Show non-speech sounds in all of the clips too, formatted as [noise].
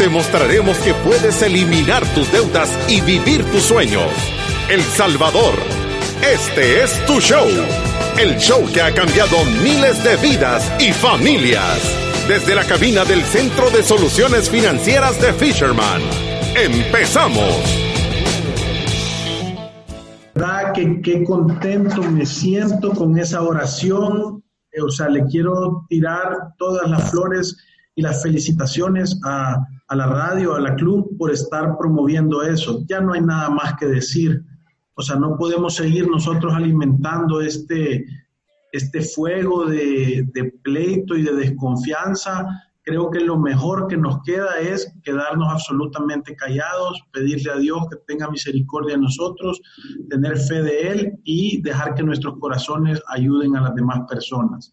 te mostraremos que puedes eliminar tus deudas y vivir tus sueños. El Salvador, este es tu show. El show que ha cambiado miles de vidas y familias. Desde la cabina del Centro de Soluciones Financieras de Fisherman. ¡Empezamos! ¿Verdad que qué contento me siento con esa oración? O sea, le quiero tirar todas las flores y las felicitaciones a, a la radio, a la club por estar promoviendo eso. Ya no hay nada más que decir. O sea, no podemos seguir nosotros alimentando este, este fuego de, de pleito y de desconfianza. Creo que lo mejor que nos queda es quedarnos absolutamente callados, pedirle a Dios que tenga misericordia de nosotros, tener fe de Él y dejar que nuestros corazones ayuden a las demás personas.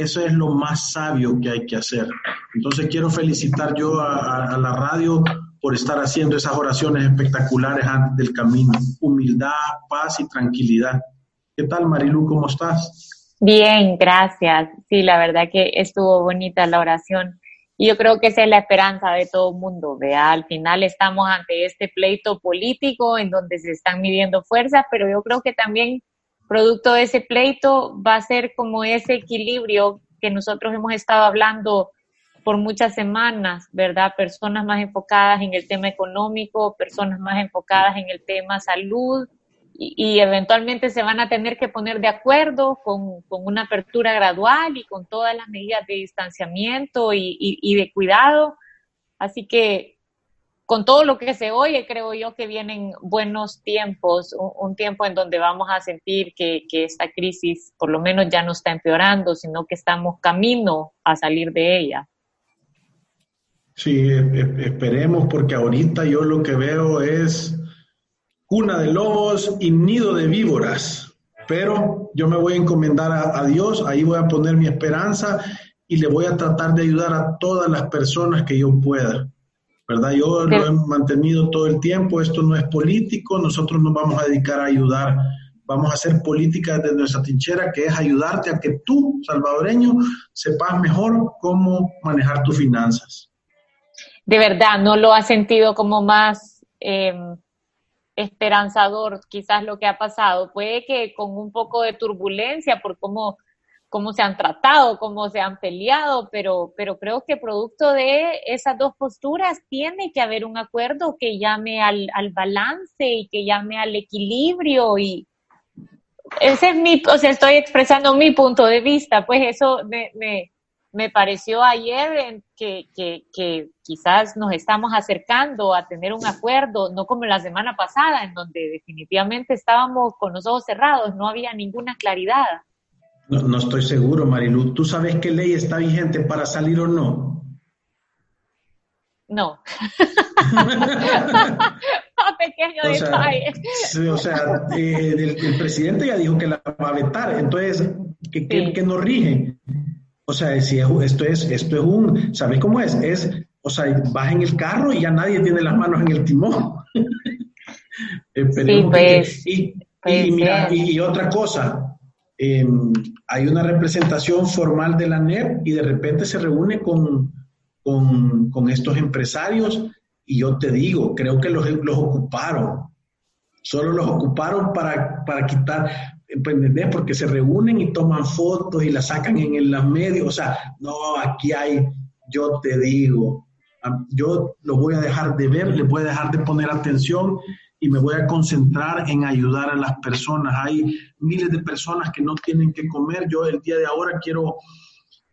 Eso es lo más sabio que hay que hacer. Entonces quiero felicitar yo a, la radio por estar haciendo esas oraciones espectaculares antes del camino. Humildad, paz y tranquilidad. ¿Qué tal, Marilu? ¿Cómo estás? Bien, gracias. Sí, la verdad que estuvo bonita la oración. Y yo creo que esa es la esperanza de todo el mundo. Vea, al final estamos ante este pleito político en donde se están midiendo fuerzas, pero yo creo que también producto de ese pleito va a ser como ese equilibrio que nosotros hemos estado hablando por muchas semanas, ¿verdad? Personas más enfocadas en el tema económico, personas más enfocadas en el tema salud y, eventualmente se van a tener que poner de acuerdo con, una apertura gradual y con todas las medidas de distanciamiento y, y de cuidado. Así que con todo lo que se oye, creo yo que vienen buenos tiempos, un, tiempo en donde vamos a sentir que, esta crisis por lo menos ya no está empeorando, sino que estamos camino a salir de ella. Sí, esperemos porque ahorita yo lo que veo es cuna de lobos y nido de víboras, pero yo me voy a encomendar a Dios, ahí voy a poner mi esperanza y le voy a tratar de ayudar a todas las personas que yo pueda. ¿Verdad? Yo lo he mantenido todo el tiempo, esto no es político, nosotros nos vamos a dedicar a ayudar, vamos a hacer política desde nuestra trinchera, que es ayudarte a que tú, salvadoreño, sepas mejor cómo manejar tus finanzas. De verdad, ¿no lo has sentido como más em, esperanzador quizás lo que ha pasado? Puede que con un poco de turbulencia por cómo cómo se han tratado, cómo se han peleado, pero, pero creo que producto de esas dos posturas tiene que haber un acuerdo que llame al, al balance y que llame al equilibrio y ese es mi, o sea, estoy expresando mi punto de vista, pues eso me, me, me pareció ayer que, que, que quizás nos estamos acercando a tener un acuerdo, no como la semana pasada, en donde definitivamente estábamos con los ojos cerrados, no había ninguna claridad. No, estoy seguro, Marilu. ¿Tú sabes qué ley está vigente para salir o no? No. [laughs] [laughs] pequeño detalle. o sea, eh, el, presidente ya dijo que la va a vetar, entonces, ¿qué, qué, nos rige? O sea, si esto es, esto es un, ¿sabes cómo es? Es, o sea, vas en el carro y ya nadie tiene las manos en el timón. [laughs] sí, pues, y, mira, y, otra cosa, Em, hay una representación formal de la NEP y de repente se reúne con, con, estos empresarios y yo te digo, creo que los, los ocuparon, solo los ocuparon para, para quitar, ¿entendés? Porque se reúnen y toman fotos y las sacan en los medios, o sea, no, aquí hay, yo te digo, yo lo voy a dejar de ver, le voy a dejar de poner atención y me voy a concentrar en ayudar a las personas. Hay miles de personas que no tienen que comer. Yo el día de ahora quiero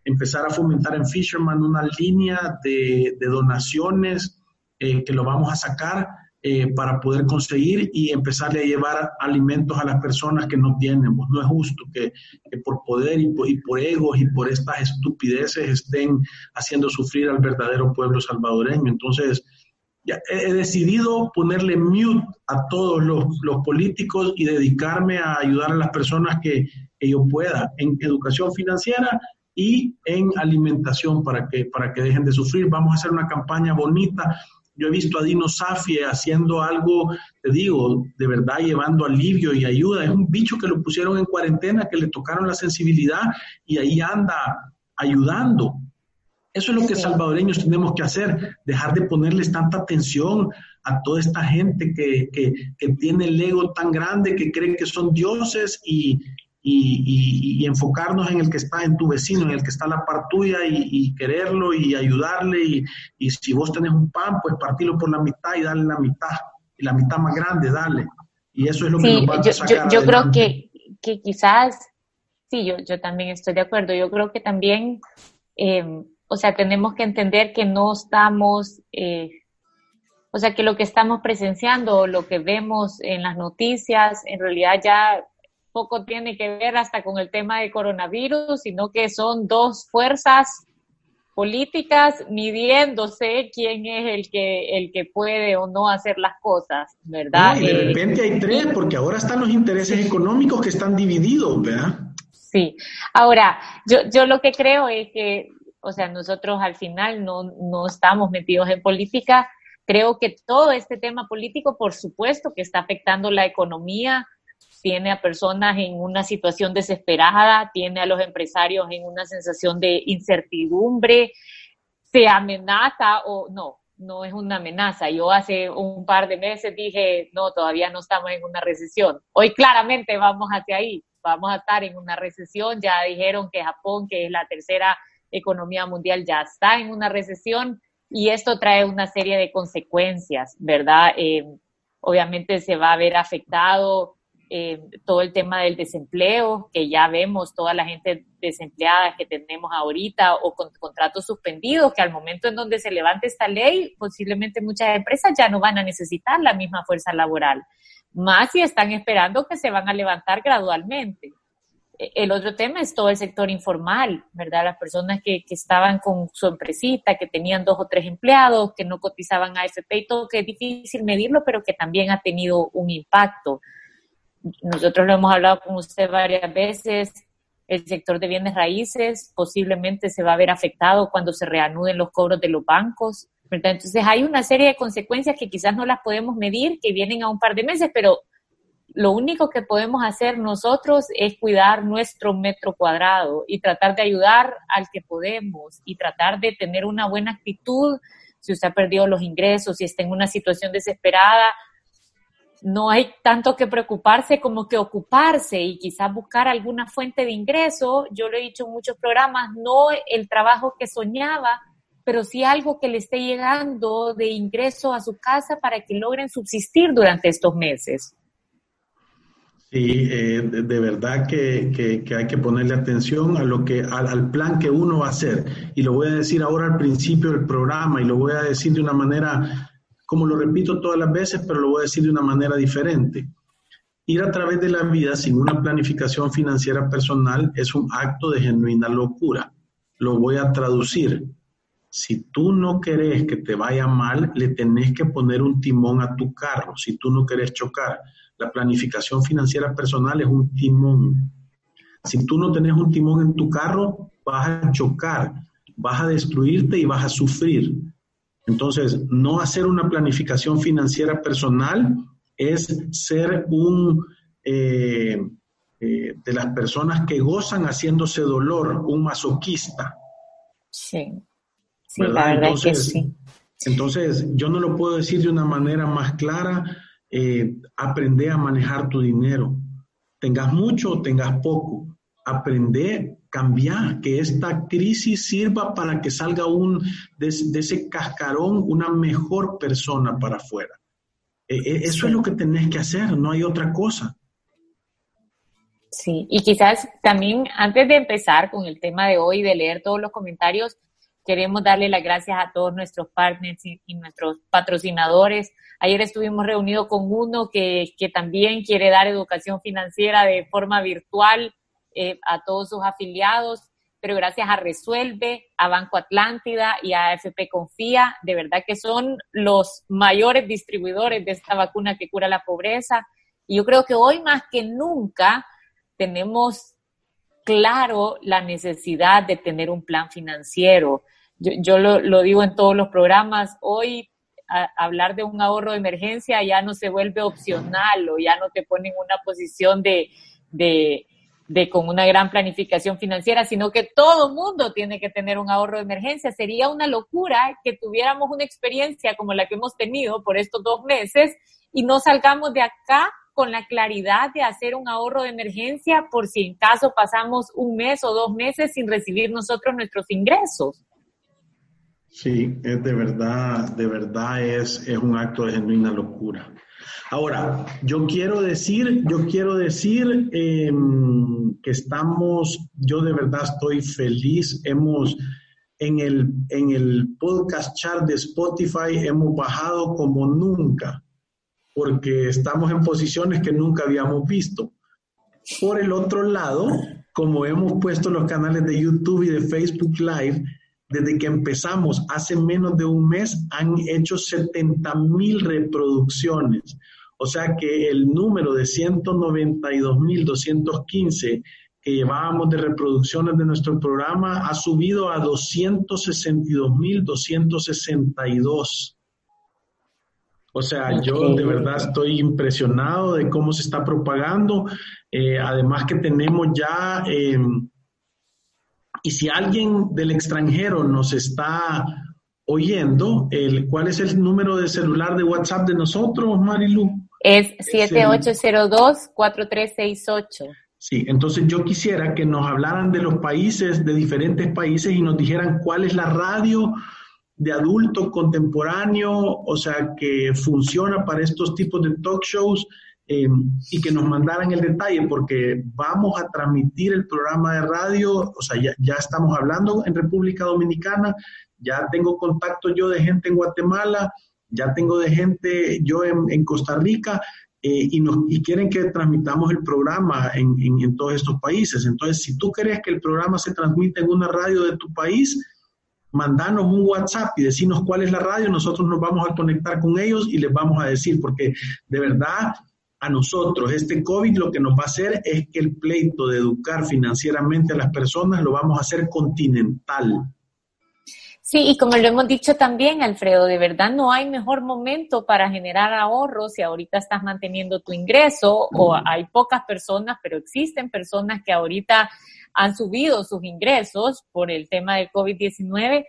empezar a fomentar en Fisherman una línea de, donaciones eh, que lo vamos a sacar eh, para poder conseguir y empezarle a llevar alimentos a las personas que no tienen. Pues no es justo que, por poder y por, y por, egos y por estas estupideces estén haciendo sufrir al verdadero pueblo salvadoreño. Entonces, he decidido ponerle mute a todos los, los, políticos y dedicarme a ayudar a las personas que, que, yo pueda en educación financiera y en alimentación para que, para que dejen de sufrir. Vamos a hacer una campaña bonita. Yo he visto a Dino Safie haciendo algo, te digo, de verdad llevando alivio y ayuda. Es un bicho que lo pusieron en cuarentena, que le tocaron la sensibilidad y ahí anda ayudando. Eso es lo que salvadoreños tenemos que hacer, dejar de ponerles tanta atención a toda esta gente que, que, que tiene el ego tan grande, que creen que son dioses y, y, y, enfocarnos en el que está en tu vecino, en el que está a la par tuya y, quererlo y ayudarle. Y, si vos tenés un pan, pues partirlo por la mitad y darle la mitad. Y la mitad más grande, dale. Y eso es lo que nos va a sacar Yo, yo creo que, que quizás, sí, yo, yo también estoy de acuerdo. Yo creo que también... Eh, o sea, tenemos que entender que no estamos, eh, o sea, que lo que estamos presenciando, lo que vemos en las noticias, en realidad ya poco tiene que ver hasta con el tema de coronavirus, sino que son dos fuerzas políticas midiéndose quién es el que el que puede o no hacer las cosas, ¿verdad? y de eh, repente hay tres, porque ahora están los intereses económicos que están divididos, ¿verdad? Sí. Ahora, yo, yo lo que creo es que o sea, nosotros al final no, no estamos metidos en política. Creo que todo este tema político, por supuesto, que está afectando la economía, tiene a personas en una situación desesperada, tiene a los empresarios en una sensación de incertidumbre, se amenaza o no, no es una amenaza. Yo hace un par de meses dije, no, todavía no estamos en una recesión. Hoy claramente vamos hacia ahí, vamos a estar en una recesión. Ya dijeron que Japón, que es la tercera economía mundial ya está en una recesión y esto trae una serie de consecuencias, ¿verdad? Eh, obviamente se va a ver afectado eh, todo el tema del desempleo, que ya vemos toda la gente desempleada que tenemos ahorita o con contratos suspendidos, que al momento en donde se levante esta ley, posiblemente muchas empresas ya no van a necesitar la misma fuerza laboral, más si están esperando que se van a levantar gradualmente el otro tema es todo el sector informal, ¿verdad? Las personas que, que, estaban con su empresita, que tenían dos o tres empleados, que no cotizaban a AFP y todo, que es difícil medirlo, pero que también ha tenido un impacto. Nosotros lo hemos hablado con usted varias veces, el sector de bienes raíces posiblemente se va a ver afectado cuando se reanuden los cobros de los bancos, ¿verdad? Entonces hay una serie de consecuencias que quizás no las podemos medir, que vienen a un par de meses, pero lo único que podemos hacer nosotros es cuidar nuestro metro cuadrado y tratar de ayudar al que podemos y tratar de tener una buena actitud. Si usted ha perdido los ingresos, si está en una situación desesperada, no hay tanto que preocuparse como que ocuparse y quizás buscar alguna fuente de ingreso. Yo lo he dicho en muchos programas, no el trabajo que soñaba, pero sí algo que le esté llegando de ingreso a su casa para que logren subsistir durante estos meses. Sí, eh, de, verdad que, hay que ponerle atención a lo que, al, plan que uno va a hacer. Y lo voy a decir ahora al principio del programa y lo voy a decir de una manera, como lo repito todas las veces, pero lo voy a decir de una manera diferente. Ir a través de la vida sin una planificación financiera personal es un acto de genuina locura. Lo voy a traducir. Si tú no querés que te vaya mal, le tenés que poner un timón a tu carro. Si tú no querés chocar la planificación financiera personal es un timón. Si tú no tenés un timón en tu carro, vas a chocar, vas a destruirte y vas a sufrir. Entonces, no hacer una planificación financiera personal es ser un eh, eh, de las personas que gozan haciéndose dolor, un masoquista. Sí, sí la verdad que sí. Entonces, yo no lo puedo decir de una manera más clara eh, aprende a manejar tu dinero. Tengas mucho o tengas poco. Aprende, cambiar, que esta crisis sirva para que salga un, de, ese cascarón una mejor persona para afuera. E, e, eso es lo que tenés que hacer, no hay otra cosa. Sí, y quizás también antes de empezar con el tema de hoy, de leer todos los comentarios, queremos darle las gracias a todos nuestros partners y nuestros patrocinadores Ayer estuvimos reunidos con uno que, que también quiere dar educación financiera de forma virtual eh, a todos sus afiliados pero gracias a Resuelve, a Banco Atlántida y a AFP Confía, de verdad que son los mayores distribuidores de esta vacuna que cura la pobreza. Y yo creo que hoy más que nunca tenemos claro la necesidad de tener un plan financiero. Yo, lo, digo en todos los programas, hoy hablar de un ahorro de emergencia ya no se vuelve opcional o ya no te pone en una posición de de con una gran planificación financiera, sino que todo mundo tiene que tener un ahorro de emergencia. Sería una locura que tuviéramos una experiencia como la que hemos tenido por estos dos meses y no salgamos de acá con la claridad de hacer un ahorro de emergencia por si en caso pasamos un mes o dos meses sin recibir nosotros nuestros ingresos. Sí, es de verdad, de verdad es, es un acto de genuina locura. Ahora, yo quiero decir, yo quiero decir em, que estamos, yo de verdad estoy feliz, hemos, en el, en el podcast chart de Spotify hemos bajado como nunca, porque estamos en posiciones que nunca habíamos visto. Por el otro lado, como hemos puesto los canales de YouTube y de Facebook Live, desde que empezamos hace menos de un mes, han hecho 70 mil reproducciones. O sea que el número de 192.215 que llevábamos de reproducciones de nuestro programa ha subido a 262.262. O sea, yo de verdad estoy impresionado de cómo se está propagando. Eh, además que tenemos ya, em, y si alguien del extranjero nos está oyendo, el, ¿cuál es el número de celular de WhatsApp de nosotros, Marilu? Es 7802-4368. Sí, entonces yo quisiera que nos hablaran de los países, de diferentes países y nos dijeran cuál es la radio de adulto contemporáneo, o sea, que funciona para estos tipos de talk shows em, y que nos mandaran el detalle, porque vamos a transmitir el programa de radio, o sea, ya, ya estamos hablando en República Dominicana, ya tengo contacto yo de gente en Guatemala, ya tengo de gente, yo en, Costa Rica, eh, y, nos, y quieren que transmitamos el programa en, en, todos estos países. Entonces, si tú querés que el programa se transmita en una radio de tu país, mandanos un WhatsApp y decirnos cuál es la radio, nosotros nos vamos a conectar con ellos y les vamos a decir, porque de verdad a nosotros este COVID lo que nos va a hacer es que el pleito de educar financieramente a las personas lo vamos a hacer continental. Sí, y como lo hemos dicho también, Alfredo, de verdad no hay mejor momento para generar ahorros si ahorita estás manteniendo tu ingreso o hay pocas personas, pero existen personas que ahorita han subido sus ingresos por el tema del COVID-19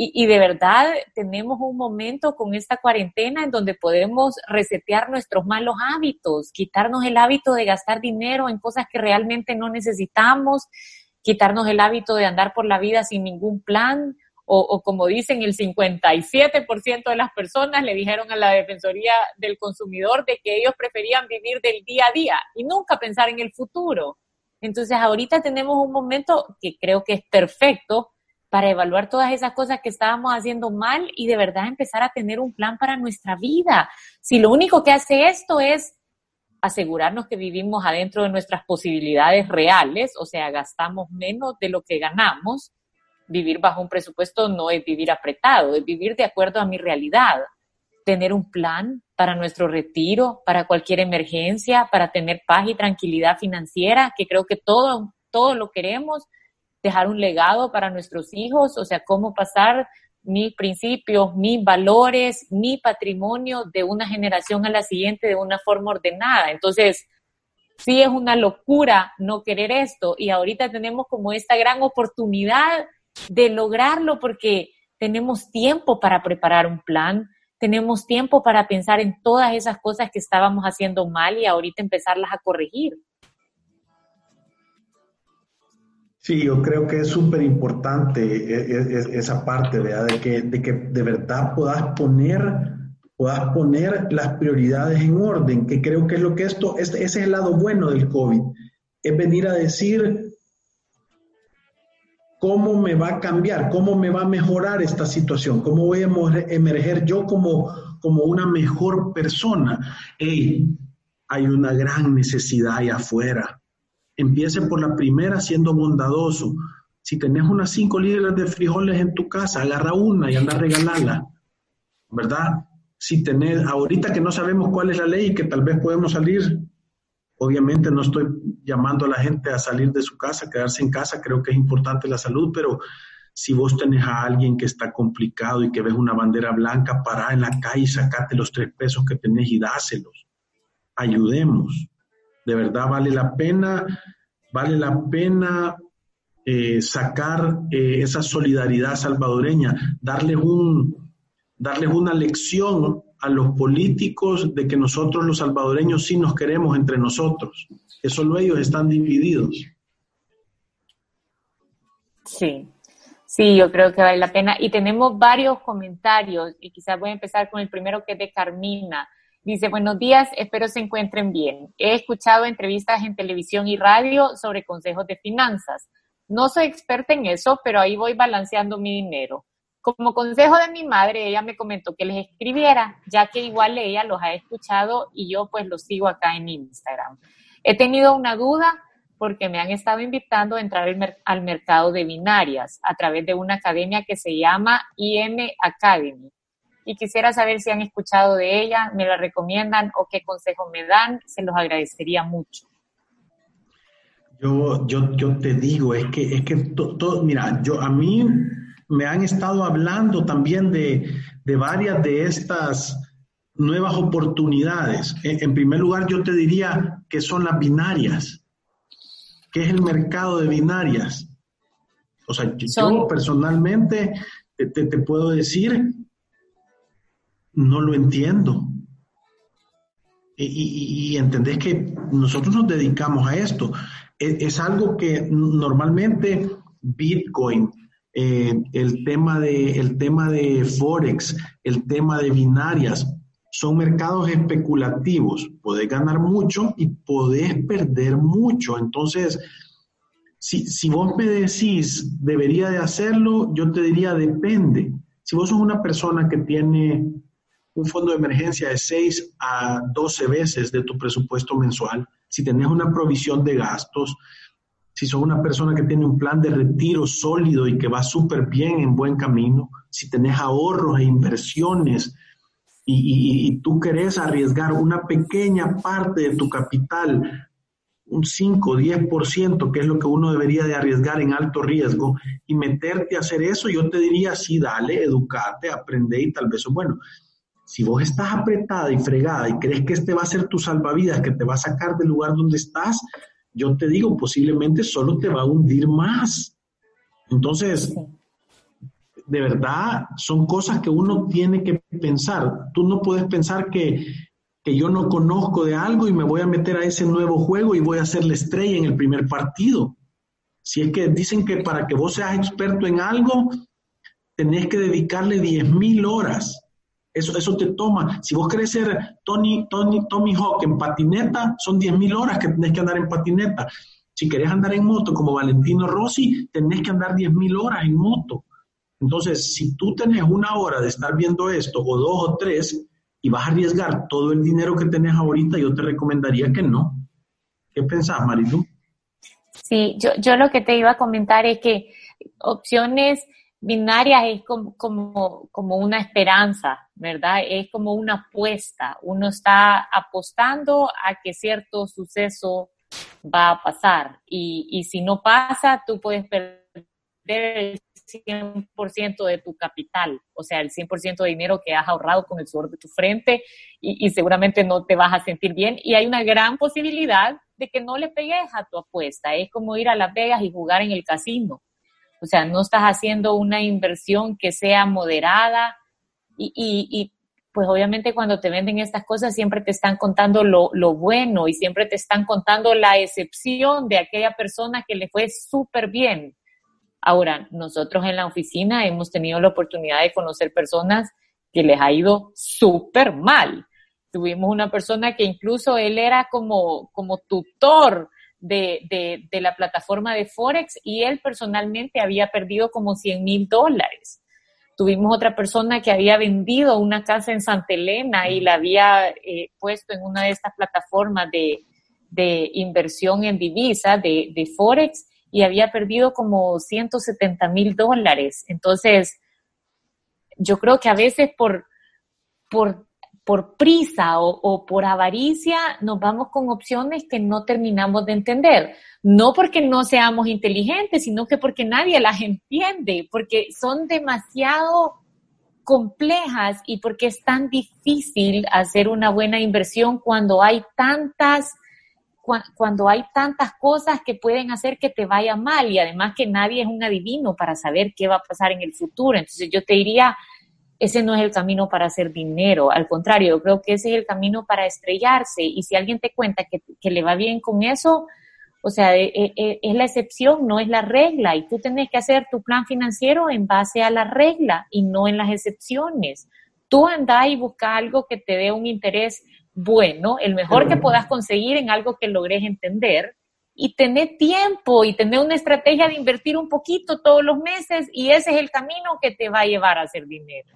y, de verdad tenemos un momento con esta cuarentena en donde podemos resetear nuestros malos hábitos, quitarnos el hábito de gastar dinero en cosas que realmente no necesitamos, quitarnos el hábito de andar por la vida sin ningún plan o, como dicen, el 57% de las personas le dijeron a la Defensoría del Consumidor de que ellos preferían vivir del día a día y nunca pensar en el futuro. Entonces, ahorita tenemos un momento que creo que es perfecto para evaluar todas esas cosas que estábamos haciendo mal y de verdad empezar a tener un plan para nuestra vida. Si lo único que hace esto es asegurarnos que vivimos adentro de nuestras posibilidades reales, o sea, gastamos menos de lo que ganamos, vivir bajo un presupuesto no es vivir apretado, es vivir de acuerdo a mi realidad, tener un plan para nuestro retiro, para cualquier emergencia, para tener paz y tranquilidad financiera, que creo que todo, todo lo queremos, dejar un legado para nuestros hijos, o sea, cómo pasar mis principios, mis valores, mi patrimonio de una generación a la siguiente de una forma ordenada. Entonces, sí es una locura no querer esto y ahorita tenemos como esta gran oportunidad de lograrlo porque tenemos tiempo para preparar un plan, tenemos tiempo para pensar en todas esas cosas que estábamos haciendo mal y ahorita empezarlas a corregir. Sí, yo creo que es súper importante e, e, esa parte, De que, de que de verdad puedas poner, puedas poner las prioridades en orden, que creo que es lo que esto, ese es el lado bueno del COVID, es venir a decir, ¿Cómo me va a cambiar? ¿Cómo me va a mejorar esta situación? ¿Cómo voy a emerger yo como, como una mejor persona? Hey, hay una gran necesidad allá afuera. Empiece por la primera siendo bondadoso. Si tenés unas cinco libras de frijoles en tu casa, agarra una y anda a regalarla, ¿verdad? Si tenés, ahorita que no sabemos cuál es la ley y que tal vez podemos salir, obviamente no estoy llamando a la gente a salir de su casa, quedarse en casa, creo que es importante la salud, pero si vos tenés a alguien que está complicado y que ves una bandera blanca, pará en la calle y sacate los tres pesos que tenés y dáselos. Ayudemos. De verdad vale la pena, vale la pena eh, sacar eh, esa solidaridad salvadoreña, darles, un, darles una lección a los políticos de que nosotros los salvadoreños sí nos queremos entre nosotros, que solo ellos están divididos. Sí, Sí, yo creo que vale la pena. Y tenemos varios comentarios y quizás voy a empezar con el primero que es de Carmina. Dice, buenos días, espero se encuentren bien. He escuchado entrevistas en televisión y radio sobre consejos de finanzas. No soy experta en eso, pero ahí voy balanceando mi dinero. Como consejo de mi madre, ella me comentó que les escribiera, ya que igual ella los ha escuchado y yo pues los sigo acá en Instagram. He tenido una duda porque me han estado invitando a entrar al, mercado de binarias a través de una academia que se llama IM Academy. Y quisiera saber si han escuchado de ella, me la recomiendan o qué consejo me dan, se los agradecería mucho. Yo, yo, yo te digo, es que, es que todo, mira, yo a mí me han estado hablando también de, de varias de estas nuevas oportunidades. en primer lugar, yo te diría que son las binarias ¿Qué es el mercado de binarias? O sea, yo personalmente te, puedo decir, no lo entiendo. Y, entendés que nosotros nos dedicamos a esto. E, es, algo que normalmente Bitcoin, eh, el, tema de, el tema de Forex, el tema de binarias, son mercados especulativos. Podés ganar mucho y podés perder mucho. Entonces, si, si vos me decís, debería de hacerlo, yo te diría, depende. Si vos sos una persona que tiene un fondo de emergencia de 6 a 12 veces de tu presupuesto mensual, si tenés una provisión de gastos, si sos una persona que tiene un plan de retiro sólido y que va súper bien en buen camino, si tenés ahorros e inversiones, y, tú querés arriesgar una pequeña parte de tu capital, un 5, 10%, que es lo que uno debería de arriesgar en alto riesgo, y meterte a hacer eso, yo te diría, sí, dale, educate, aprende y tal vez, bueno, si vos estás apretada y fregada y crees que este va a ser tu salvavidas, que te va a sacar del lugar donde estás, yo te digo, posiblemente solo te va a hundir más. Entonces, de verdad son cosas que uno tiene que pensar. Tú no puedes pensar que, yo no conozco de algo y me voy a meter a ese nuevo juego y voy a ser la estrella en el primer partido. Si es que dicen que para que vos seas experto en algo, tenés que dedicarle 10.000 horas. Eso, eso te toma. Si vos querés ser Tony, Tony, Tommy Hawk en patineta, son 10.000 horas que tenés que andar en patineta. Si querés andar en moto como Valentino Rossi, tenés que andar 10.000 horas en moto. Entonces, si tú tenés una hora de estar viendo esto, o dos o tres, y vas a arriesgar todo el dinero que tenés ahorita, yo te recomendaría que no. ¿Qué pensás, Marilu? Sí, yo, yo lo que te iba a comentar es que opciones binarias es como, como, como, una esperanza, ¿verdad? Es como una apuesta. Uno está apostando a que cierto suceso va a pasar y, y si no pasa, tú puedes perder el 100% de tu capital, o sea, el 100% de dinero que has ahorrado con el sudor de tu frente y, seguramente no te vas a sentir bien. Y hay una gran posibilidad de que no le pegues a tu apuesta. Es como ir a Las Vegas y jugar en el casino. O sea, no estás haciendo una inversión que sea moderada y, pues obviamente cuando te venden estas cosas siempre te están contando lo, lo, bueno y siempre te están contando la excepción de aquella persona que le fue súper bien. Ahora, nosotros en la oficina hemos tenido la oportunidad de conocer personas que les ha ido súper mal. Tuvimos una persona que incluso él era como, como tutor de, de, la plataforma de Forex y él personalmente había perdido como 100 mil dólares. Tuvimos otra persona que había vendido una casa en Santa Elena y la había eh, puesto en una de estas plataformas de, de inversión en divisa, de, de Forex, y había perdido como 170 mil dólares. Entonces, yo creo que a veces por, por, por prisa o, por avaricia nos vamos con opciones que no terminamos de entender. No porque no seamos inteligentes, sino que porque nadie las entiende, porque son demasiado complejas y porque es tan difícil hacer una buena inversión cuando hay tantas cuando hay tantas cosas que pueden hacer que te vaya mal y además que nadie es un adivino para saber qué va a pasar en el futuro. Entonces yo te diría, ese no es el camino para hacer dinero, al contrario, yo creo que ese es el camino para estrellarse y si alguien te cuenta que, que le va bien con eso, o sea, e, e, e, es la excepción, no es la regla y tú tienes que hacer tu plan financiero en base a la regla y no en las excepciones. Tú anda y busca algo que te dé un interés bueno, el mejor que puedas conseguir en algo que logres entender y tener tiempo y tener una estrategia de invertir un poquito todos los meses y ese es el camino que te va a llevar a hacer dinero.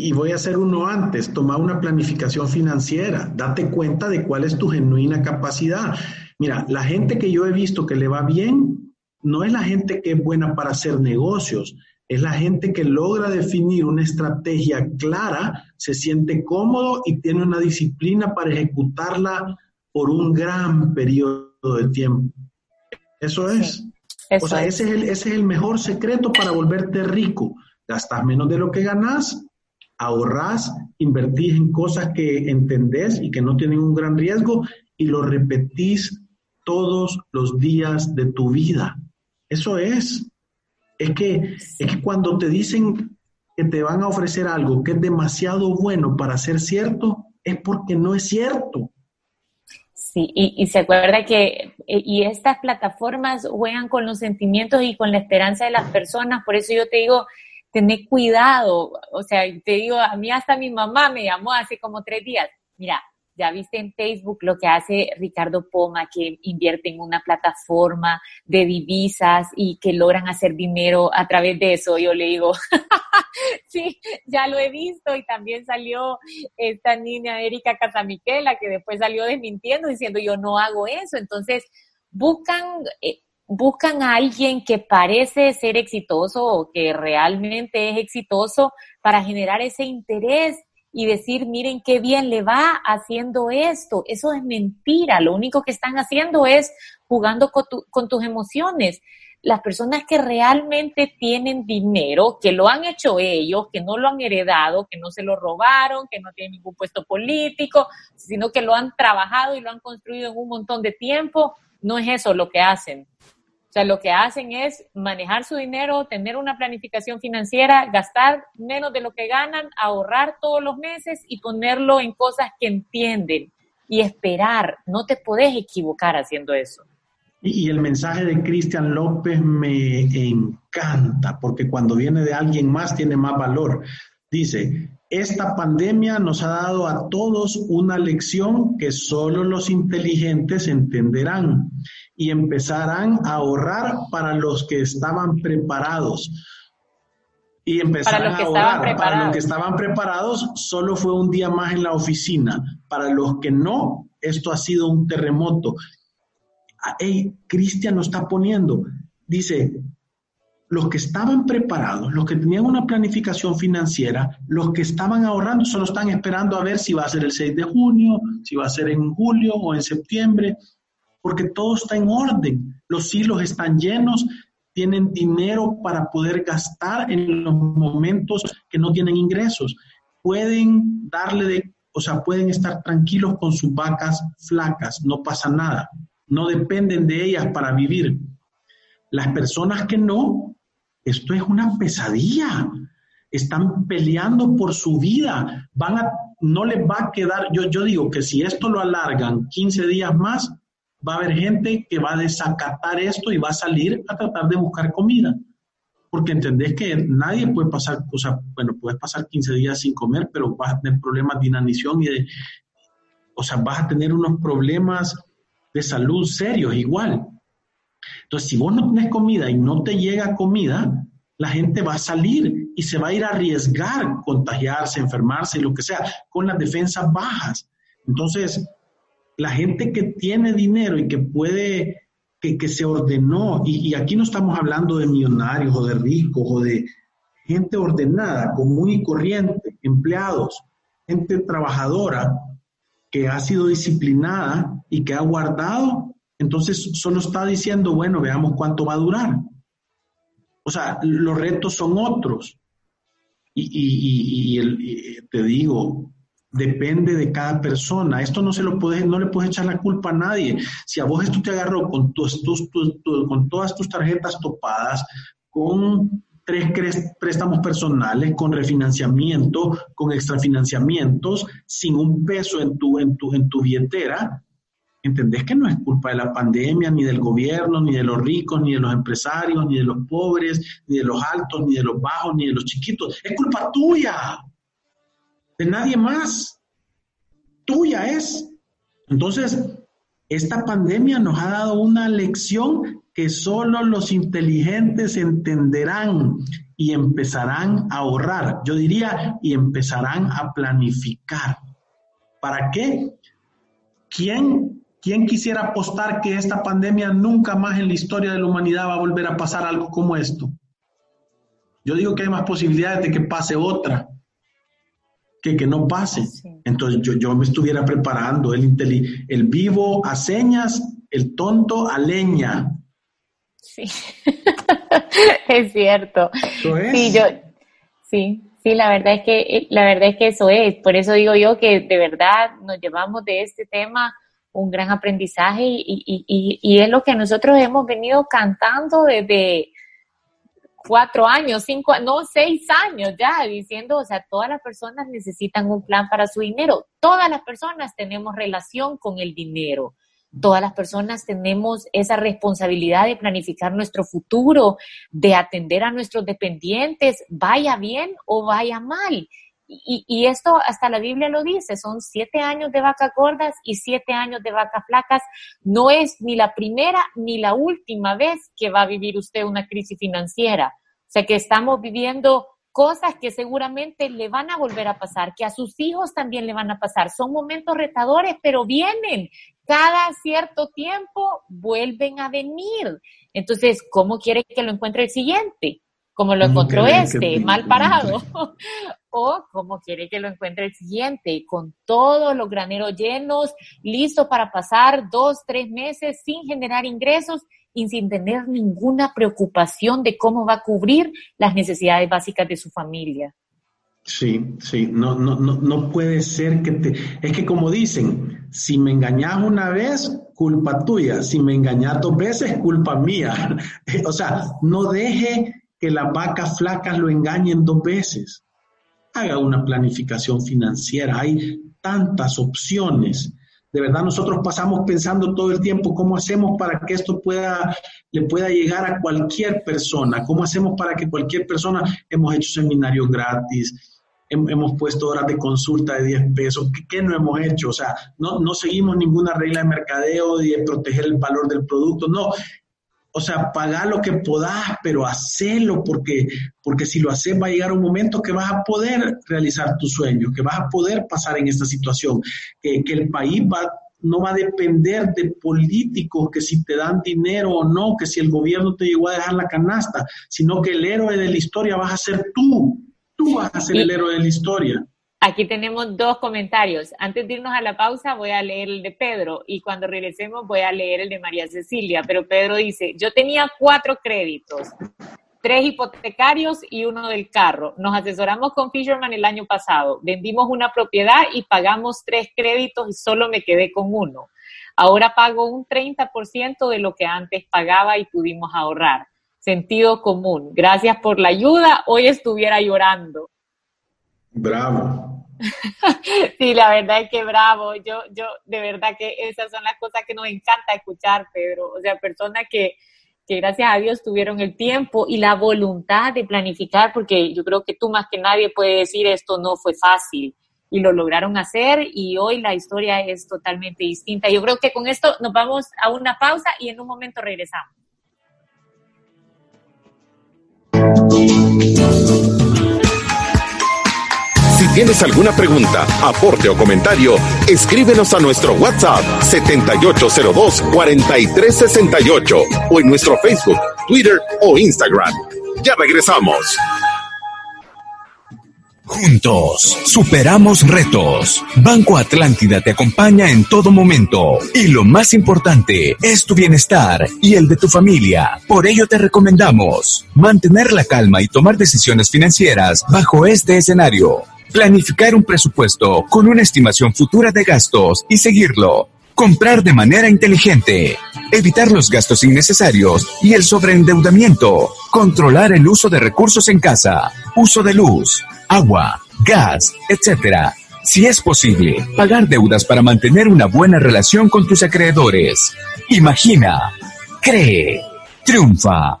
Y voy a hacer uno antes, toma una planificación financiera, date cuenta de cuál es tu genuina capacidad. Mira, la gente que yo he visto que le va bien, no es la gente que es buena para hacer negocios, es la gente que logra definir una estrategia clara, se siente cómodo y tiene una disciplina para ejecutarla por un gran periodo de tiempo. Eso es. o sea, Ese, es el, ese es el mejor secreto para volverte rico. Gastas menos de lo que ganas, ahorras, invertís en cosas que entendés y que no tienen un gran riesgo y lo repetís todos los días de tu vida. Eso es. Es que, es que cuando te dicen que te van a ofrecer algo que es demasiado bueno para ser cierto, es porque no es cierto. Sí, y, se acuerda que e, y estas plataformas juegan con los sentimientos y con la esperanza de las personas, por eso yo te digo, tener cuidado, o sea, te digo, a mí hasta mi mamá me llamó hace como tres días, mira, ya viste en Facebook lo que hace Ricardo Poma, que invierte en una plataforma de divisas y que logran hacer dinero a través de eso. Yo le digo, [laughs] sí, ya lo he visto y también salió esta niña Erika Casamiquela que después salió desmintiendo diciendo yo no hago eso. Entonces, buscan... Eh, buscan a alguien que parece ser exitoso o que realmente es exitoso para generar ese interés y decir, miren qué bien le va haciendo esto. Eso es mentira. Lo único que están haciendo es jugando con, tus emociones. Las personas que realmente tienen dinero, que lo han hecho ellos, que no lo han heredado, que no se lo robaron, que no tienen ningún puesto político, sino que lo han trabajado y lo han construido en un montón de tiempo, no es eso lo que hacen. O sea, lo que hacen es manejar su dinero, tener una planificación financiera, gastar menos de lo que ganan, ahorrar todos los meses y ponerlo en cosas que entienden y esperar. No te podés equivocar haciendo eso. Y el mensaje de Cristian López me encanta porque cuando viene de alguien más tiene más valor. Dice, esta pandemia nos ha dado a todos una lección que solo los inteligentes entenderán y empezarán a ahorrar para los que estaban preparados. Y empezarán a ahorrar. Para los que estaban preparados, solo fue un día más en la oficina. Para los que no, esto ha sido un terremoto. Ah, hey, Cristian lo está poniendo. Dice, los que estaban preparados, los que tenían una planificación financiera, los que estaban ahorrando, solo están esperando a ver si va a ser el 6 de junio, si va a ser en julio o en septiembre porque todo está en orden. Los hilos están llenos, tienen dinero para poder gastar en los momentos que no tienen ingresos. Pueden darle de, o sea, pueden estar tranquilos con sus vacas flacas, no pasa nada. No dependen de ellas para vivir. Las personas que no, esto es una pesadilla. Están peleando por su vida. Van a, no les va a quedar, yo, yo digo que si esto lo alargan 15 días más, va a haber gente que va a desacatar esto y va a salir a tratar de buscar comida. Porque entendés que nadie puede pasar, o sea, bueno, puedes pasar 15 días sin comer, pero vas a tener problemas de inanición y de, o sea, vas a tener unos problemas de salud serios igual. Entonces, si vos no tenés comida y no te llega comida, la gente va a salir y se va a ir a arriesgar contagiarse, enfermarse y lo que sea, con las defensas bajas. Entonces, la gente que tiene dinero y que puede que, se ordenó, y, y, aquí no estamos hablando de millonarios o de ricos o de gente ordenada, común y corriente, empleados, gente trabajadora que ha sido disciplinada y que ha guardado, entonces solo está diciendo, bueno, veamos cuánto va a durar. O sea, los retos son otros. Y, te digo, depende de cada persona. Esto no se lo puedes, no le puedes echar la culpa a nadie. Si a vos esto te agarró con, tus, con todas tus tarjetas topadas, con tres préstamos personales, con refinanciamiento, con extrafinanciamientos, sin un peso en tu, en en tu billetera, ¿entendés que no es culpa de la pandemia, ni del gobierno, ni de los ricos, ni de los empresarios, ni de los pobres, ni de los altos, ni de los bajos, ni de los chiquitos? Es culpa tuya, de nadie más. Tuya es. Entonces, esta pandemia nos ha dado una lección que solo los inteligentes entenderán y empezarán a ahorrar. Yo diría, y empezarán a planificar. ¿Para qué? ¿Quién, ¿Quién quisiera apostar que esta pandemia nunca más en la historia de la humanidad va a volver a pasar algo como esto? Yo digo que hay más posibilidades de que pase otra que que no pase. Entonces yo, yo me estuviera preparando, el, el vivo a señas, el tonto a leña. Sí, [laughs] es cierto. Sí, yo, sí, sí, la verdad es que eh, la verdad es que eso es. Por eso digo yo que de verdad nos llevamos de este tema un gran aprendizaje y, y, es lo que nosotros hemos venido cantando desde cuatro años, cinco, no, seis años ya, diciendo, o sea, todas las personas necesitan un plan para su dinero. Todas las personas tenemos relación con el dinero. Todas las personas tenemos esa responsabilidad de planificar nuestro futuro, de atender a nuestros dependientes, vaya bien o vaya mal. Y, y, esto hasta la Biblia lo dice, son siete años de vacas gordas y siete años de vacas flacas. No es ni la primera ni la última vez que va a vivir usted una crisis financiera. O sea que estamos viviendo cosas que seguramente le van a volver a pasar, que a sus hijos también le van a pasar. Son momentos retadores, pero vienen cada cierto tiempo vuelven a venir. Entonces, ¿cómo quiere que lo encuentre el siguiente? Como lo encontró este, mal parado. [laughs] o cómo quiere que lo encuentre el siguiente, con todos los graneros llenos, listos para pasar dos, tres meses sin generar ingresos y sin tener ninguna preocupación de cómo va a cubrir las necesidades básicas de su familia. Sí, sí, no, no, no, no puede ser que te... Es que como dicen, si me engañas una vez, culpa tuya, si me engañas dos veces, culpa mía. [laughs] o sea, no deje que las vacas flacas lo engañen dos veces. Haga una planificación financiera, hay tantas opciones. De verdad, nosotros pasamos pensando todo el tiempo cómo hacemos para que esto pueda, le pueda llegar a cualquier persona, cómo hacemos para que cualquier persona, hemos hecho seminarios gratis, hemos puesto horas de consulta de 10 pesos. ¿Qué, no hemos hecho? O sea, no, no seguimos ninguna regla de mercadeo de proteger el valor del producto. No. O sea, pagar lo que podás, pero hacelo, porque, porque si lo haces va a llegar un momento que vas a poder realizar tus sueños, que vas a poder pasar en esta situación, que, que el país va, no va a depender de políticos que si te dan dinero o no, que si el gobierno te llegó a dejar la canasta, sino que el héroe de la historia vas a ser tú, Tú vas a ser el héroe de la historia. Aquí tenemos dos comentarios. Antes de irnos a la pausa voy a leer el de Pedro y cuando regresemos voy a leer el de María Cecilia. Pero Pedro dice, yo tenía cuatro créditos, tres hipotecarios y uno del carro. Nos asesoramos con Fisherman el año pasado. Vendimos una propiedad y pagamos tres créditos y solo me quedé con uno. Ahora pago un 30% de lo que antes pagaba y pudimos ahorrar sentido común. Gracias por la ayuda. Hoy estuviera llorando. Bravo. [laughs] sí, la verdad es que bravo. Yo, yo, de verdad que esas son las cosas que nos encanta escuchar, Pedro. O sea, personas que, que gracias a Dios tuvieron el tiempo y la voluntad de planificar, porque yo creo que tú más que nadie puede decir esto no fue fácil y lo lograron hacer y hoy la historia es totalmente distinta. Yo creo que con esto nos vamos a una pausa y en un momento regresamos. Tienes alguna pregunta, aporte o comentario, escríbenos a nuestro WhatsApp 7802-4368 o en nuestro Facebook, Twitter o Instagram. Ya regresamos. Juntos, superamos retos. Banco Atlántida te acompaña en todo momento. Y lo más importante es tu bienestar y el de tu familia. Por ello te recomendamos mantener la calma y tomar decisiones financieras bajo este escenario. Planificar un presupuesto con una estimación futura de gastos y seguirlo. Comprar de manera inteligente. Evitar los gastos innecesarios y el sobreendeudamiento. Controlar el uso de recursos en casa. Uso de luz agua, gas, etc. Si es posible, pagar deudas para mantener una buena relación con tus acreedores. Imagina, cree, triunfa.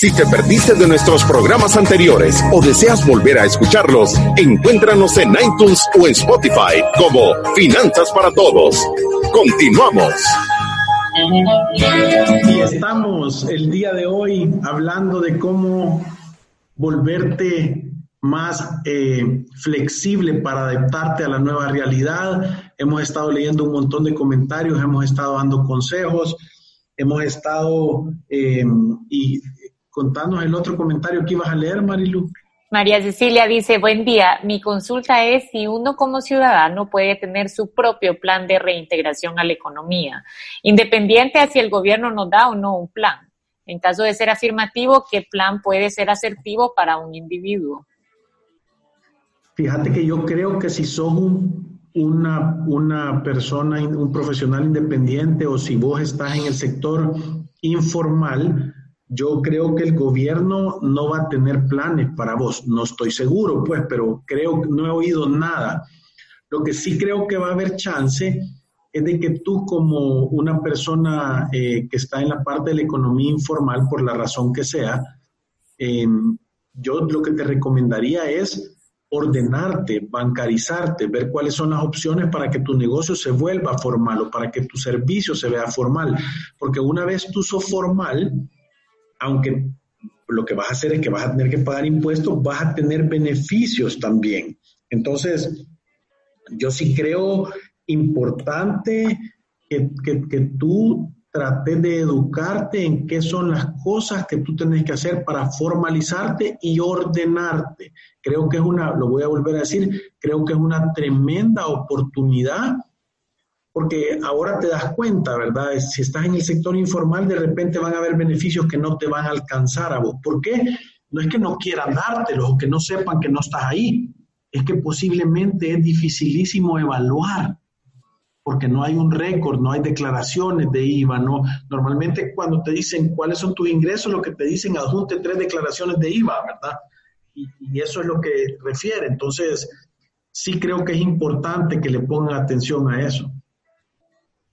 Si te perdiste de nuestros programas anteriores o deseas volver a escucharlos, encuéntranos en iTunes o en Spotify como Finanzas para Todos. Continuamos. Y estamos el día de hoy hablando de cómo volverte más eh, flexible para adaptarte a la nueva realidad. Hemos estado leyendo un montón de comentarios, hemos estado dando consejos, hemos estado eh, y contanos el otro comentario que ibas a leer, Marilu. María Cecilia dice, buen día, mi consulta es si uno como ciudadano puede tener su propio plan de reintegración a la economía, independiente a si el gobierno nos da o no un plan. En caso de ser afirmativo, ¿qué plan puede ser asertivo para un individuo? Fíjate que yo creo que si sos una, una persona, un profesional independiente o si vos estás en el sector informal, yo creo que el gobierno no va a tener planes para vos. No estoy seguro, pues, pero creo que no he oído nada. Lo que sí creo que va a haber chance es de que tú como una persona eh, que está en la parte de la economía informal, por la razón que sea, em, yo lo que te recomendaría es ordenarte, bancarizarte, ver cuáles son las opciones para que tu negocio se vuelva formal o para que tu servicio se vea formal. Porque una vez tú sos formal, aunque lo que vas a hacer es que vas a tener que pagar impuestos, vas a tener beneficios también. Entonces, yo sí creo importante que, que, tú trates de educarte en qué son las cosas que tú tienes que hacer para formalizarte y ordenarte. Creo que es una, lo voy a volver a decir, creo que es una tremenda oportunidad porque ahora te das cuenta, ¿verdad? Si estás en el sector informal, de repente van a haber beneficios que no te van a alcanzar a vos. ¿Por qué? No es que no quieran dártelos o que no sepan que no estás ahí, es que posiblemente es dificilísimo evaluar, porque no hay un récord, no hay declaraciones de IVA, ¿no? Normalmente cuando te dicen cuáles son tus ingresos, lo que te dicen adjunte tres declaraciones de IVA, ¿verdad? Y, y eso es lo que refiere. Entonces, sí creo que es importante que le pongan atención a eso.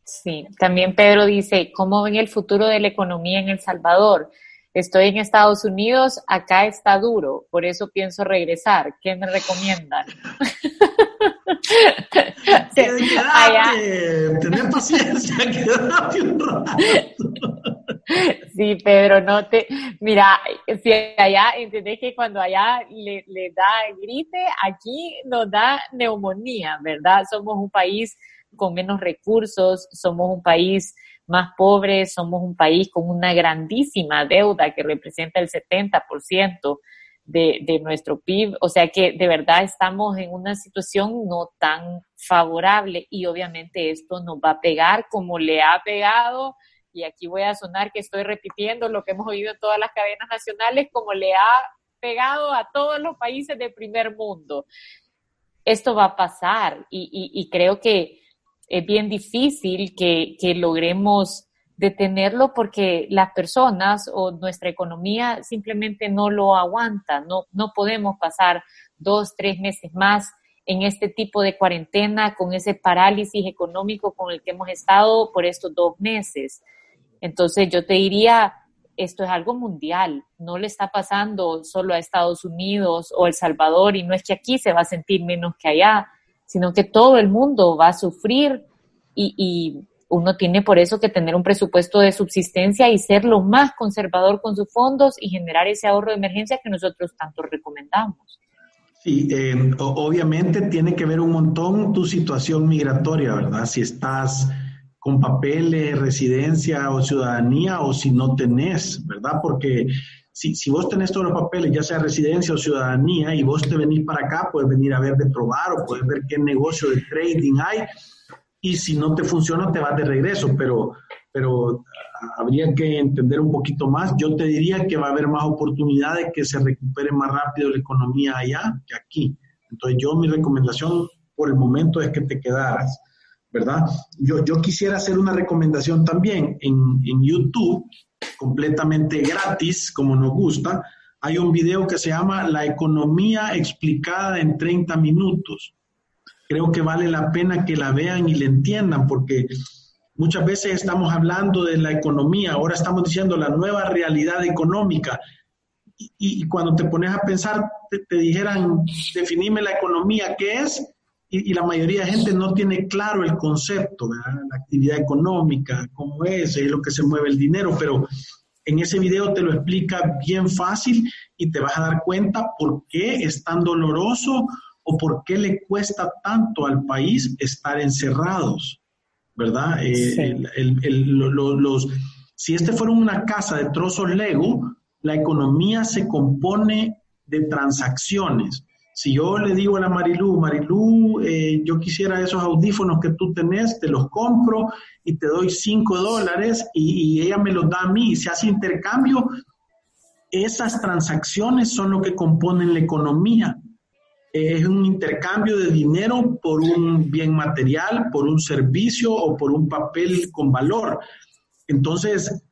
Sí, también Pedro dice, ¿cómo ven el futuro de la economía en El Salvador? Estoy en Estados Unidos, acá está duro, por eso pienso regresar. ¿Qué me recomiendan? [laughs] tener paciencia, [laughs] quédate un rato. Sí, Pedro, no te, mira, si allá, entendés que cuando allá le, le da gripe, aquí nos da neumonía, ¿verdad? Somos un país con menos recursos, somos un país más pobre, somos un país con una grandísima deuda que representa el 70% de, de nuestro PIB. O sea que de verdad estamos en una situación no tan favorable y obviamente esto nos va a pegar como le ha pegado y aquí voy a sonar que estoy repitiendo lo que hemos oído en todas las cadenas nacionales, como le ha pegado a todos los países del primer mundo. Esto va a pasar y, y creo que es bien difícil que, que logremos detenerlo porque las personas o nuestra economía simplemente no lo aguanta, no, no podemos pasar dos, tres meses más en este tipo de cuarentena, con ese parálisis económico con el que hemos estado por estos dos meses. Entonces yo te diría, esto es algo mundial, no le está pasando solo a Estados Unidos o El Salvador y no es que aquí se va a sentir menos que allá, sino que todo el mundo va a sufrir y, y uno tiene por eso que tener un presupuesto de subsistencia y ser lo más conservador con sus fondos y generar ese ahorro de emergencia que nosotros tanto recomendamos. Sí, eh, obviamente tiene que ver un montón tu situación migratoria, ¿verdad? Si estás con papeles, residencia o ciudadanía o si no tenés, ¿verdad? Porque si, si, vos tenés todos los papeles, ya sea residencia o ciudadanía, y vos te venís para acá, puedes venir a ver de probar o puedes ver qué negocio de trading hay, y si no te funciona, te vas de regreso, pero, pero habría que entender un poquito más. Yo te diría que va a haber más oportunidades que se recupere más rápido la economía allá que aquí. Entonces yo mi recomendación por el momento es que te quedaras, ¿verdad? Yo, yo quisiera hacer una recomendación también en, en YouTube, completamente gratis, como nos gusta. Hay un video que se llama La economía explicada en 30 minutos. Creo que vale la pena que la vean y la entiendan porque Muchas veces estamos hablando de la economía, ahora estamos diciendo la nueva realidad económica. Y, cuando te pones a pensar, te, dijeran, definime la economía, ¿qué es? Y, la mayoría de gente no tiene claro el concepto, ¿verdad? la actividad económica, cómo es, es lo que se mueve el dinero, pero en ese video te lo explica bien fácil y te vas a dar cuenta por qué es tan doloroso o por qué le cuesta tanto al país estar encerrados. ¿verdad? Eh, los, si este fuera una casa de trozos Lego, la economía se compone de transacciones. Si yo le digo a la Marilú, Marilú, eh, yo quisiera esos audífonos que tú tenés, te los compro y te doy cinco dólares y, y ella me los da a mí y se hace intercambio, esas transacciones son lo que componen la economía es un intercambio de dinero por un bien material, por un servicio o por un papel con valor. Entonces,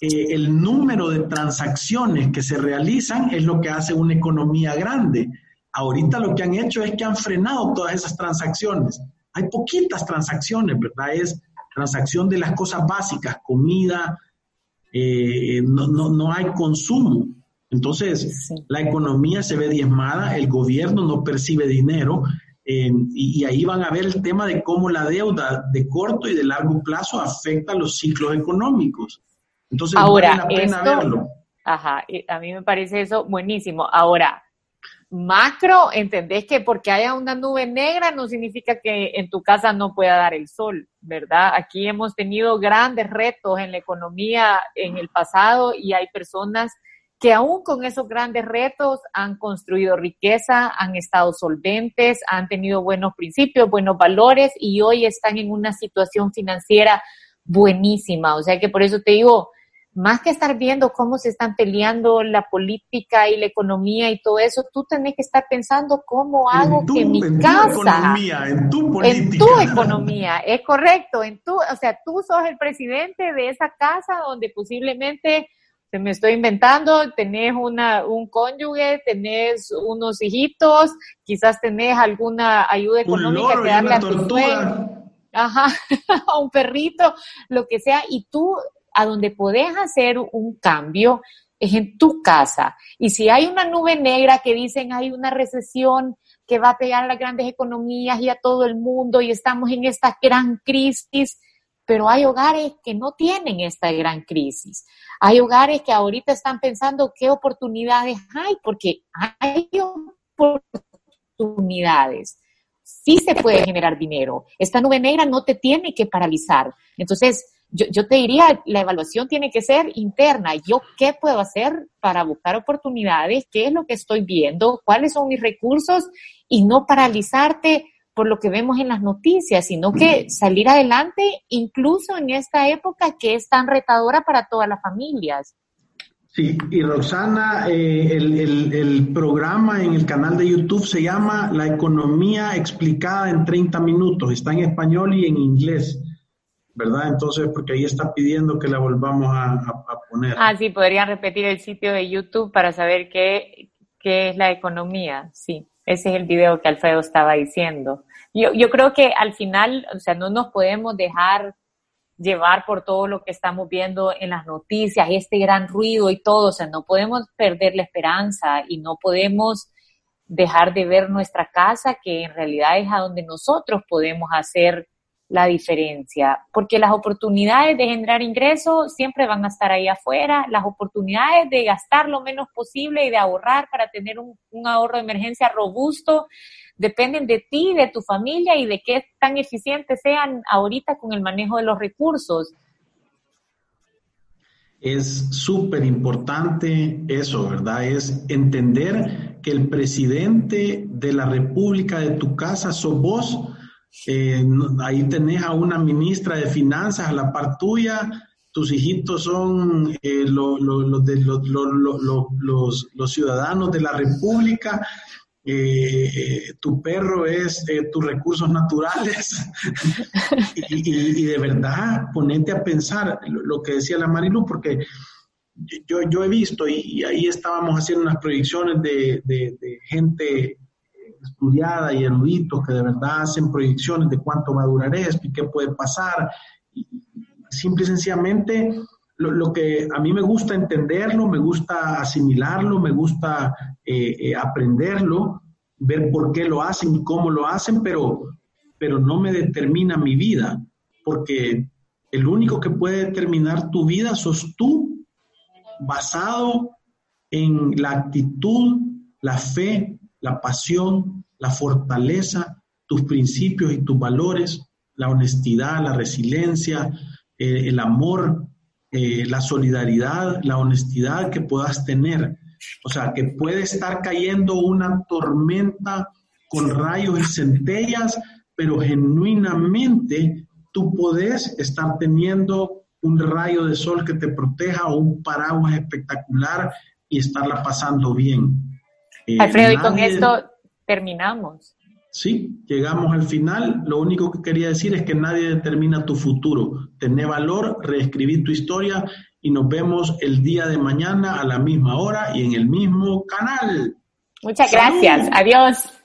eh, el número de transacciones que se realizan es lo que hace una economía grande. Ahorita lo que han hecho es que han frenado todas esas transacciones. Hay poquitas transacciones, ¿verdad? Es transacción de las cosas básicas, comida, eh, no, no, no hay consumo. Entonces, la economía se ve diezmada, el gobierno no percibe dinero eh, y, ahí van a ver el tema de cómo la deuda de corto y de largo plazo afecta los ciclos económicos. Entonces, Ahora, vale la pena verlo. Ajá, a mí me parece eso buenísimo. Ahora, macro, entendés que porque haya una nube negra no significa que en tu casa no pueda dar el sol, ¿verdad? Aquí hemos tenido grandes retos en la economía en el pasado y hay personas que aún con esos grandes retos han construido riqueza, han estado solventes, han tenido buenos principios, buenos valores y hoy están en una situación financiera buenísima. O sea que por eso te digo, más que estar viendo cómo se están peleando la política y la economía y todo eso, tú tenés que estar pensando cómo hago que mi en casa, tu economía, en tu política, en tu economía, es correcto, en tu, o sea, tú sos el presidente de esa casa donde posiblemente se me estoy inventando, tenés una, un cónyuge, tenés unos hijitos, quizás tenés alguna ayuda económica que darle a tu ajá, [laughs] a un perrito, lo que sea, y tú a donde podés hacer un cambio es en tu casa. Y si hay una nube negra que dicen hay una recesión que va a pegar a las grandes economías y a todo el mundo y estamos en esta gran crisis, pero hay hogares que no tienen esta gran crisis. Hay hogares que ahorita están pensando qué oportunidades hay, porque hay oportunidades. Sí se puede generar dinero. Esta nube negra no te tiene que paralizar. Entonces, yo, yo, te diría, la evaluación tiene que ser interna. ¿Yo qué puedo hacer para buscar oportunidades? ¿Qué es lo que estoy viendo? ¿Cuáles son mis recursos? Y no paralizarte por lo que vemos en las noticias, sino que salir adelante incluso en esta época que es tan retadora para todas las familias. Sí, y Roxana, eh, el, programa en el canal de YouTube se llama La economía explicada en 30 minutos, está en español y en inglés, ¿verdad? Entonces, porque ahí está pidiendo que la volvamos a, poner. Ah, sí, podrían repetir el sitio de YouTube para saber qué, qué es la economía, sí. Ese es el video que Alfredo estaba diciendo. Yo, yo creo que al final, o sea, no nos podemos dejar llevar por todo lo que estamos viendo en las noticias, este gran ruido y todo, o sea, no podemos perder la esperanza y no podemos dejar de ver nuestra casa, que en realidad es a donde nosotros podemos hacer la diferencia, porque las oportunidades de generar ingresos siempre van a estar ahí afuera, las oportunidades de gastar lo menos posible y de ahorrar para tener un, ahorro de emergencia robusto dependen de ti, de tu familia y de qué tan eficientes sean ahorita con el manejo de los recursos. Es súper importante eso, ¿verdad? Es entender que el presidente de la República de tu casa sos vos eh, ahí tenés a una ministra de finanzas a la par tuya, tus hijitos son eh, los, de, los, ciudadanos de la República, eh, tu perro es tus recursos naturales. [laughs] y, de verdad, ponete a pensar lo, que decía la Marilu, porque yo, yo he visto, y, ahí estábamos haciendo unas proyecciones de, de gente estudiada y eruditos que de verdad hacen proyecciones de cuánto va y qué puede pasar. Y simple y sencillamente, lo, que a mí me gusta entenderlo, me gusta asimilarlo, me gusta eh, eh, aprenderlo, ver por qué lo hacen y cómo lo hacen, pero, pero no me determina mi vida, porque el único que puede determinar tu vida sos tú, basado en la actitud, la fe, la pasión, la fortaleza, tus principios y tus valores, la honestidad, la resiliencia, eh, el amor, eh, la solidaridad, la honestidad que puedas tener. O sea, que puede estar cayendo una tormenta con rayos y centellas, pero genuinamente tú puedes estar teniendo un rayo de sol que te proteja o un paraguas espectacular y estarla pasando bien. Eh, Alfredo, y con esto terminamos. Sí, llegamos al final. Lo único que quería decir es que nadie determina tu futuro. Tené valor, reescribir tu historia y nos vemos el día de mañana a la misma hora y en el mismo canal. Muchas gracias. Adiós.